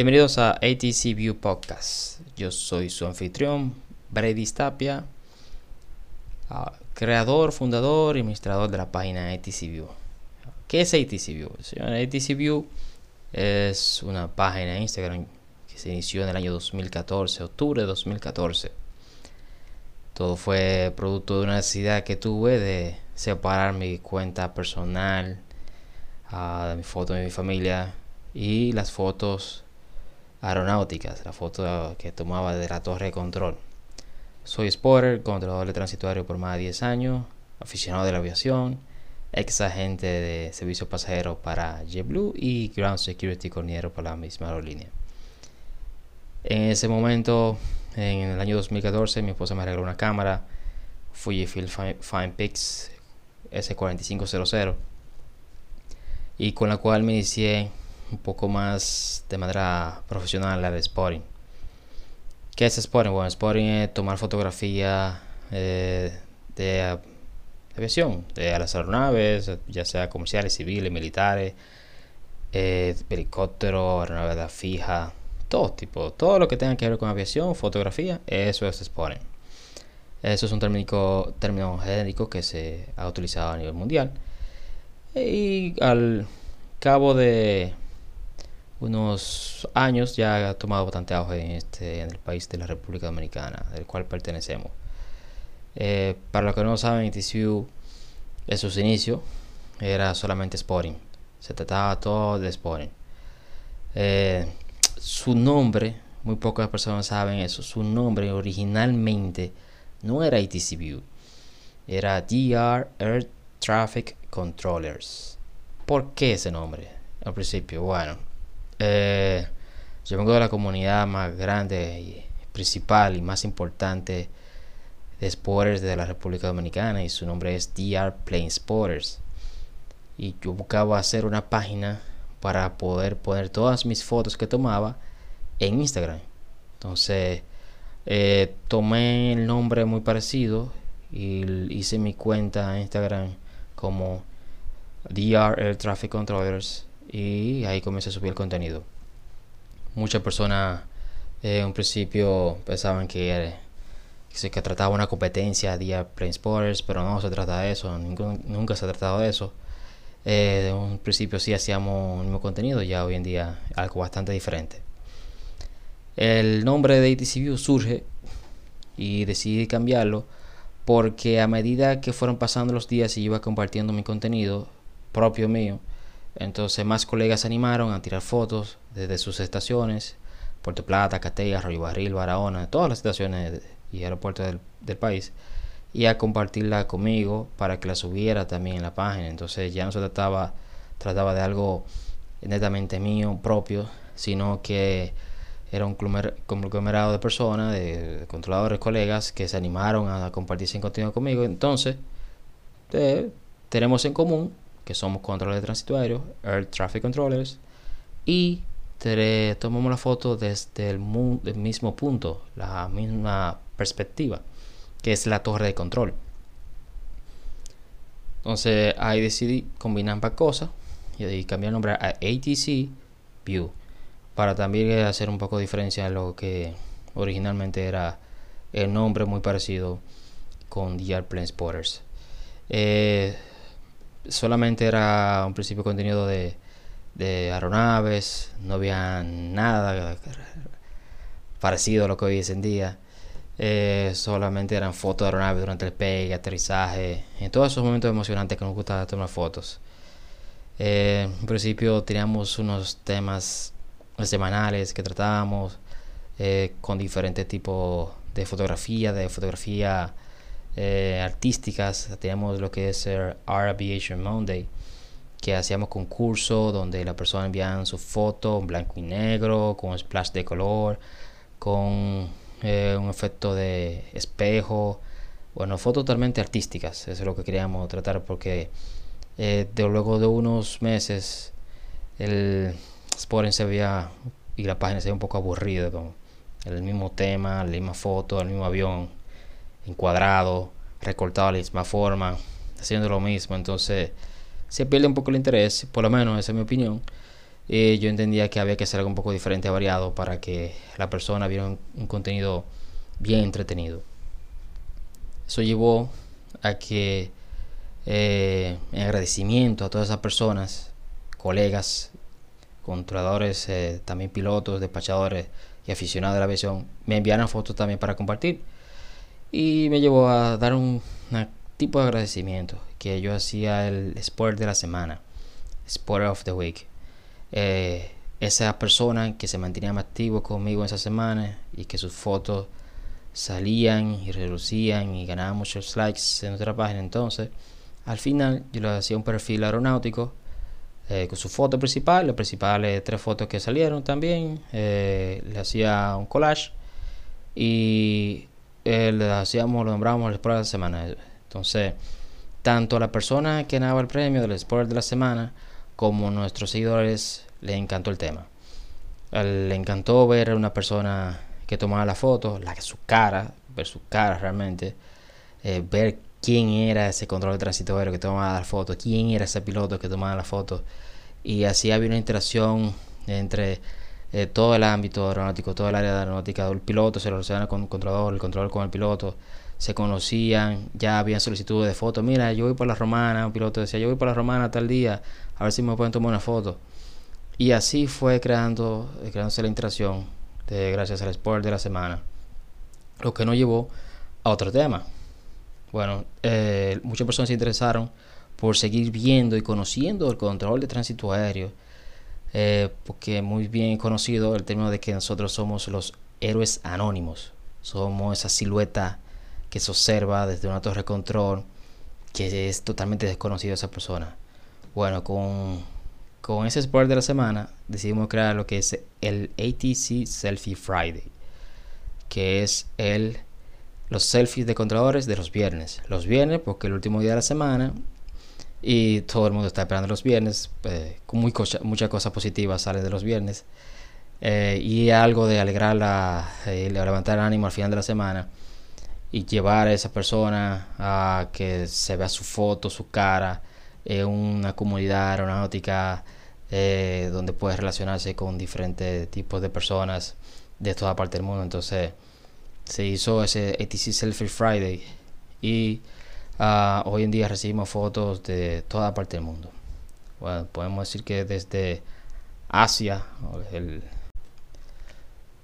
Bienvenidos a ATC View Podcast. Yo soy su anfitrión, Brady Tapia, ah, creador, fundador y administrador de la página ATC View. ¿Qué es ATC View? ATC View es una página de Instagram que se inició en el año 2014, octubre de 2014. Todo fue producto de una necesidad que tuve de separar mi cuenta personal, uh, de mi foto de mi familia y las fotos aeronáuticas, la foto que tomaba de la torre de control. Soy spotter, controlador de transitorio por más de 10 años, aficionado de la aviación, ex agente de servicio pasajero para JetBlue y Ground Security Coordinator para la misma aerolínea. En ese momento, en el año 2014, mi esposa me regaló una cámara Fujifilm Fine Pix S4500 y con la cual me inicié un poco más de manera profesional la de spotting. ¿Qué es spotting? Bueno, spotting es tomar fotografía eh, de aviación, de las aeronaves, ya sea comerciales, civiles, militares, eh, helicóptero, aeronave fija, todo tipo, todo lo que tenga que ver con aviación, fotografía, eso es spotting. Eso es un término, término genérico que se ha utilizado a nivel mundial. Y al cabo de unos años ya ha tomado bastante auge en, este, en el país de la República Dominicana, del cual pertenecemos. Eh, para los que no saben, TCU en sus inicios era solamente Sporting. Se trataba todo de Sporting. Eh, su nombre, muy pocas personas saben eso, su nombre originalmente no era ATCView, era DR Air Traffic Controllers. ¿Por qué ese nombre? Al principio, bueno, eh, yo vengo de la comunidad más grande y principal y más importante de spotters de la República Dominicana y su nombre es DR Plane Spotters. Y yo buscaba hacer una página para poder poner todas mis fotos que tomaba en Instagram. Entonces eh, tomé el nombre muy parecido y hice mi cuenta en Instagram como DR Air Traffic Controllers y ahí comencé a subir el contenido. Muchas personas eh, en un principio pensaban que, que, que trataba una competencia de Plane Sports, pero no se trata de eso, nunca se ha tratado de eso. Eh, de un principio sí hacíamos el mismo contenido, ya hoy en día algo bastante diferente. El nombre de ATC surge y decidí cambiarlo porque a medida que fueron pasando los días y iba compartiendo mi contenido propio mío, entonces más colegas se animaron a tirar fotos desde sus estaciones, Puerto Plata, Catella, Arroyo Barril, Barahona, todas las estaciones y aeropuertos del, país, y a compartirla conmigo para que la subiera también en la página. Entonces ya no se trataba, trataba de algo netamente mío, propio, sino que era un conglomerado de personas, de, controladores, colegas, que se animaron a compartir sin contenido conmigo. Entonces, eh, tenemos en común que somos controladores transitorios, Air Traffic Controllers, y tomamos la foto desde el, mismo punto, la misma perspectiva, que es la torre de control. Entonces ahí decidí combinar ambas cosas y cambiar el nombre a ATC View para también hacer un poco de diferencia en lo que originalmente era el nombre muy parecido con DR Plane Spotters. Eh, solamente era un principio contenido de, de aeronaves, no había nada parecido a lo que hoy es en día. Eh, solamente eran fotos de aeronaves durante el pegue, aterrizaje, en todos esos momentos emocionantes que nos gusta tomar fotos. Eh, en principio teníamos unos temas semanales que tratábamos eh, con diferentes tipos de fotografía, de fotografía eh, artísticas. Teníamos lo que es el Art Aviation Monday, que hacíamos concurso donde la persona enviaban su foto en blanco y negro, con splash de color, con eh, un efecto de espejo. Bueno, fotos totalmente artísticas, eso es lo que queríamos tratar porque de, luego de unos meses el Sporen se veía y la página se veía un poco aburrida con el mismo tema, la misma foto, el mismo avión encuadrado, recortado de la misma forma, haciendo lo mismo. Entonces se pierde un poco el interés, por lo menos esa es mi opinión. eh, yo entendía que había que hacer algo un poco diferente, variado, para que la persona viera un, contenido bien entretenido. Eso llevó a que, eh, en agradecimiento a todas esas personas, colegas, controladores, eh, también pilotos, despachadores y aficionados de la aviación, me enviaran fotos también para compartir. Y me llevó a dar un tipo de agradecimiento, que yo hacía el Sport de la semana, Sport of the Week eh, esa persona que se mantenía más activo conmigo esa semana y que sus fotos salían y reducían y ganaban muchos likes en nuestra página. Entonces, al final yo le hacía un perfil aeronáutico eh, con su foto principal, las principales tres fotos que salieron también. Eh, le hacía un collage y eh, le hacíamos, lo nombramos el Sport de la semana. Entonces, tanto a la persona que ganaba el premio del Sport de la semana, como nuestros seguidores le encantó el tema. Le encantó ver a una persona que tomaba la foto, la, su cara, ver su cara realmente, eh, ver quién era ese control transitorio que tomaba la foto, quién era ese piloto que tomaba la foto. Y así había una interacción entre eh, todo el ámbito aeronáutico, todo el área aeronáutica, el piloto se relaciona con el controlador, el controlador con el piloto, se conocían, ya habían solicitudes de fotos. Mira, yo voy por la romana, un piloto decía, yo voy por la romana tal día, a ver si me pueden tomar una foto. Y así fue creando, eh, creándose la interacción de, gracias al Sport de la semana. Lo que nos llevó a otro tema. Bueno, eh, muchas personas se interesaron por seguir viendo y conociendo el control de tránsito aéreo. Eh, porque muy bien conocido el término de que nosotros somos los héroes anónimos. Somos esa silueta que se observa desde una torre de control que es totalmente desconocido esa persona. Bueno, con, con ese sport de la semana decidimos crear lo que es el ATC Selfie Friday, que es el los selfies de controladores de los viernes. Los viernes porque el último día de la semana y todo el mundo está esperando los viernes, eh, con muy muchas cosas positivas salen de los viernes. Eh, y algo de alegrar la, eh, levantar el ánimo al final de la semana y llevar a esa persona a que se vea su foto, su cara en una comunidad aeronáutica eh, donde puede relacionarse con diferentes tipos de personas de toda parte del mundo. Entonces se hizo ese ATC Selfie Friday y ah, hoy en día recibimos fotos de toda parte del mundo. Podemos decir que desde Asia,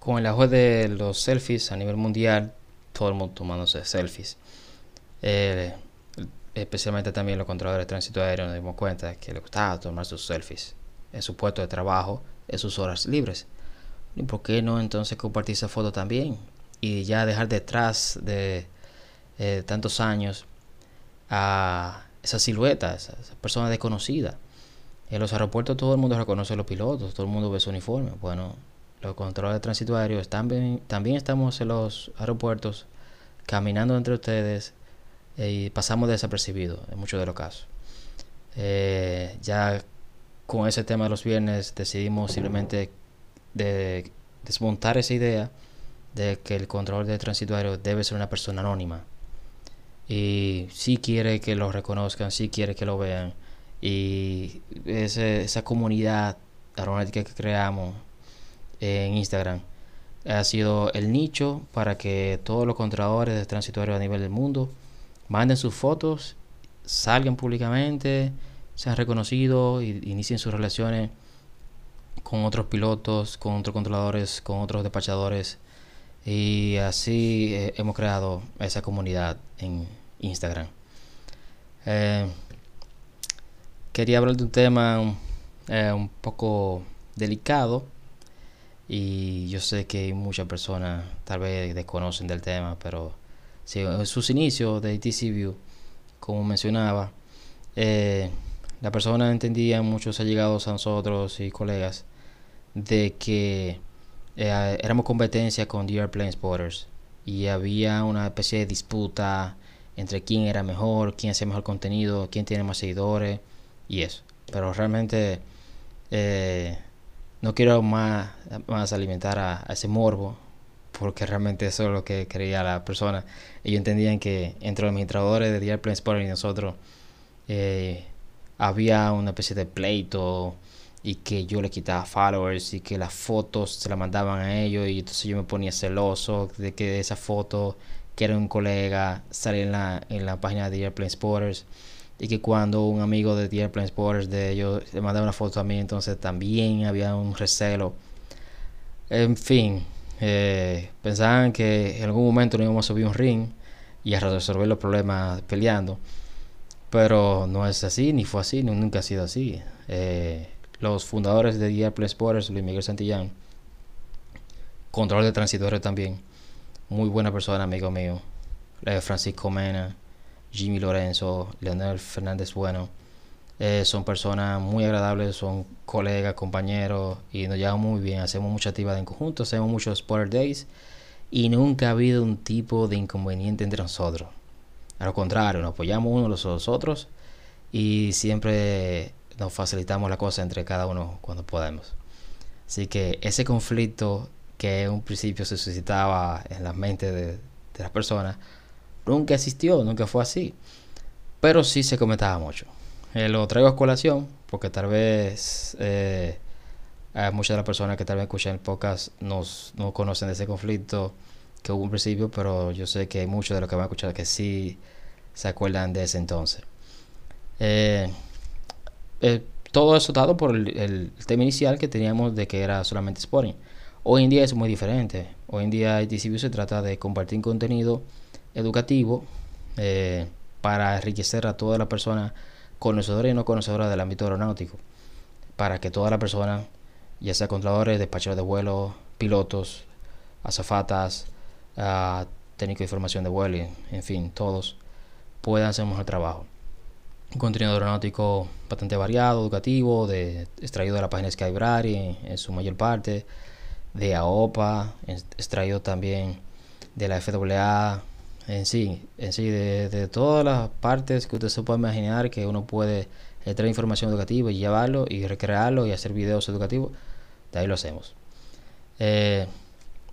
con el auge de los selfies a nivel mundial, todo el mundo tomándose selfies. Eh, especialmente también los controladores de tránsito aéreo nos dimos cuenta que le gustaba tomar sus selfies en su puesto de trabajo, en sus horas libres. ¿Y por qué no entonces compartir esa foto también? Y ya dejar detrás de eh, tantos años a esa silueta, esa, persona desconocida. En los aeropuertos todo el mundo reconoce a los pilotos, todo el mundo ve su uniforme. Bueno, los controles de tránsito aéreo también, también estamos en los aeropuertos caminando entre ustedes eh, y pasamos desapercibidos en muchos de los casos. Eh, ya con ese tema de los viernes decidimos simplemente de desmontar esa idea de que el control de tránsito debe ser una persona anónima. Y si quiere que lo reconozcan, si quiere que lo vean. Y esa comunidad aeronáutica que creamos en Instagram ha sido el nicho para que todos los controladores de transitorio a nivel del mundo manden sus fotos, salgan públicamente, sean reconocidos y inicien sus relaciones con otros pilotos, con otros controladores, con otros despachadores. Y así eh, hemos creado esa comunidad en Instagram. Eh, quería hablar de un tema eh, un poco delicado y yo sé que muchas personas tal vez desconocen del tema, pero en sus inicios de ATC View, como mencionaba, eh, la persona entendía, muchos allegados a nosotros y colegas, de que eh, éramos competencia con The Airplane Spotters y había una especie de disputa entre quién era mejor, quién hacía mejor contenido, quién tiene más seguidores y eso. Pero realmente eh, no quiero más, alimentar a, ese morbo, porque realmente eso es lo que quería la persona. Ellos entendían que entre los administradores de The Airplane Sport y nosotros eh, había una especie de pleito y que yo le quitaba followers y que las fotos se las mandaban a ellos y entonces yo me ponía celoso de que esa foto que era un colega salía en la, en la página de Airplane Sporters y que cuando un amigo de Airplane Sporters de ellos le mandaba una foto a mí entonces también había un recelo en fin eh, pensaban que en algún momento no íbamos a subir un ring y a resolver los problemas peleando. Pero no es así, ni fue así, nunca ha sido así. Eh, los fundadores de The Apple Sports, Luis Miguel Santillán, control de transitores también, muy buena persona, amigo mío. Eh, Francisco Mena, Jimmy Lorenzo, Leonel Fernández Bueno. Eh, son personas muy agradables, son colegas, compañeros y nos llevamos muy bien. Hacemos mucha actividad en conjunto, hacemos muchos Sport Days y nunca ha habido un tipo de inconveniente entre nosotros. A lo contrario, nos apoyamos unos a los otros y siempre nos facilitamos la cosa entre cada uno cuando podemos. Así que ese conflicto que en un principio se suscitaba en la mente de, las personas nunca existió, nunca fue así. Pero sí se comentaba mucho. Eh, lo traigo a colación porque tal vez eh, muchas de las personas que tal vez escuchan el podcast nos, no conocen de ese conflicto que hubo un principio, pero yo sé que hay muchos de los que van a escuchar que sí se acuerdan de ese entonces. Eh, todo eso dado por el, tema inicial que teníamos de que era solamente Sporting. Hoy en día es muy diferente. Hoy en día DCB se trata de compartir contenido educativo para enriquecer a toda la persona conocedores y no conocedoras del ámbito aeronáutico, para que toda la persona, ya sea controladores, despachadores de vuelo, pilotos, azafatas, uh, técnico de información de vuelo, en fin, todos puedan hacer mejor trabajo. Un contenido aeronáutico bastante variado, educativo, de, extraído de la página Skybrary en, en su mayor parte, de AOPA, extraído también de la FAA, en sí, en sí, de, todas las partes que usted se puede imaginar que uno puede traer información educativa y llevarlo y recrearlo y hacer videos educativos, de ahí lo hacemos. Eh,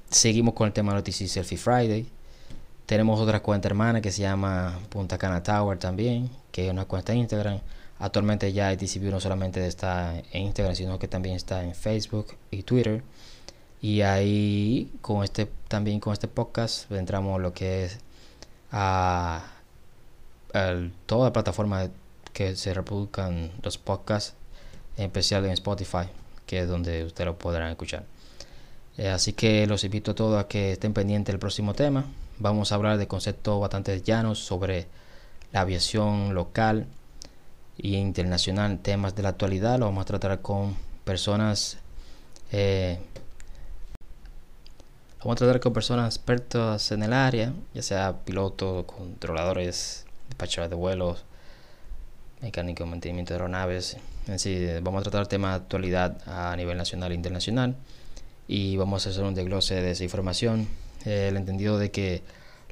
seguimos con el tema de Noticias Selfie Friday. Tenemos otra cuenta hermana que se llama Punta Cana Tower también, que es una cuenta Instagram. Actualmente ya ITCB no solamente está en Instagram, sino que también está en Facebook y Twitter. Y ahí con este también con este podcast entramos lo que es a, toda la plataforma que se reproduzcan los podcasts, en especial en Spotify, que es donde ustedes lo podrán escuchar. Eh, así que los invito a todos a que estén pendientes del próximo tema. Vamos a hablar de conceptos bastante llanos sobre la aviación local e internacional, temas de la actualidad. Lo vamos a tratar con personas eh, Vamos a tratar con personas expertas en el área, ya sea pilotos, controladores, despachadores de vuelos, mecánicos, mantenimiento de aeronaves. En sí, vamos a tratar temas de actualidad a nivel nacional e internacional y vamos a hacer un desglose de esa información. El entendido de que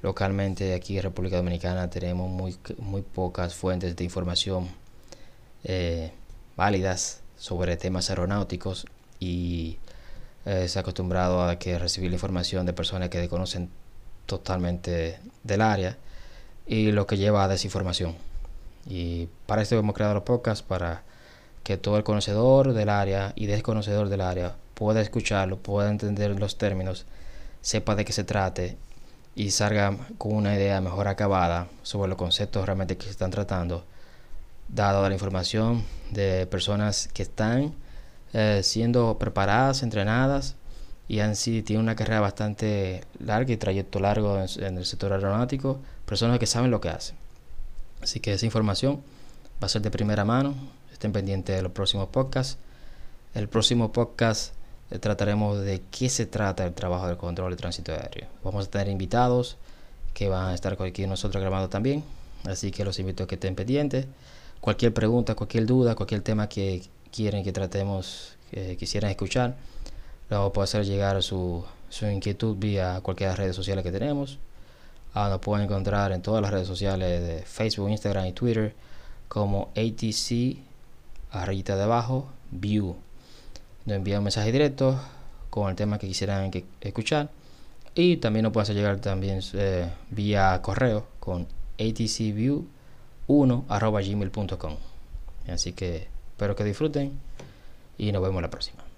localmente aquí en República Dominicana tenemos muy, muy pocas fuentes de información eh, válidas sobre temas aeronáuticos y eh, se ha acostumbrado a que recibir la información de personas que desconocen totalmente del área y lo que lleva a desinformación. Y para esto hemos creado los podcasts para que todo el conocedor del área y desconocedor del área pueda escucharlo, pueda entender los términos, sepa de qué se trate y salga con una idea mejor acabada sobre los conceptos realmente que se están tratando, dado la información de personas que están eh, siendo preparadas, entrenadas y han sí tienen una carrera bastante larga y trayecto largo en, el sector aeronáutico, personas que saben lo que hacen. Así que esa información va a ser de primera mano, estén pendientes de los próximos podcasts. El próximo podcast trataremos de qué se trata el trabajo del control de tránsito aéreo. Vamos a tener invitados que van a estar aquí nosotros grabando también, así que los invito a que estén pendientes. Cualquier pregunta, cualquier duda, cualquier tema que quieren que tratemos, que quisieran escuchar, lo puedo hacer llegar su, su inquietud vía cualquiera de las redes sociales que tenemos. Ah, nos pueden encontrar en todas las redes sociales de Facebook, Instagram y Twitter como ATC, a rayita de abajo, View. Nos envían un mensaje directo con el tema que quisieran escuchar. Y también nos pueden llegar también eh, vía correo con atcview1 gmail.com. Así que Espero que disfruten y nos vemos la próxima.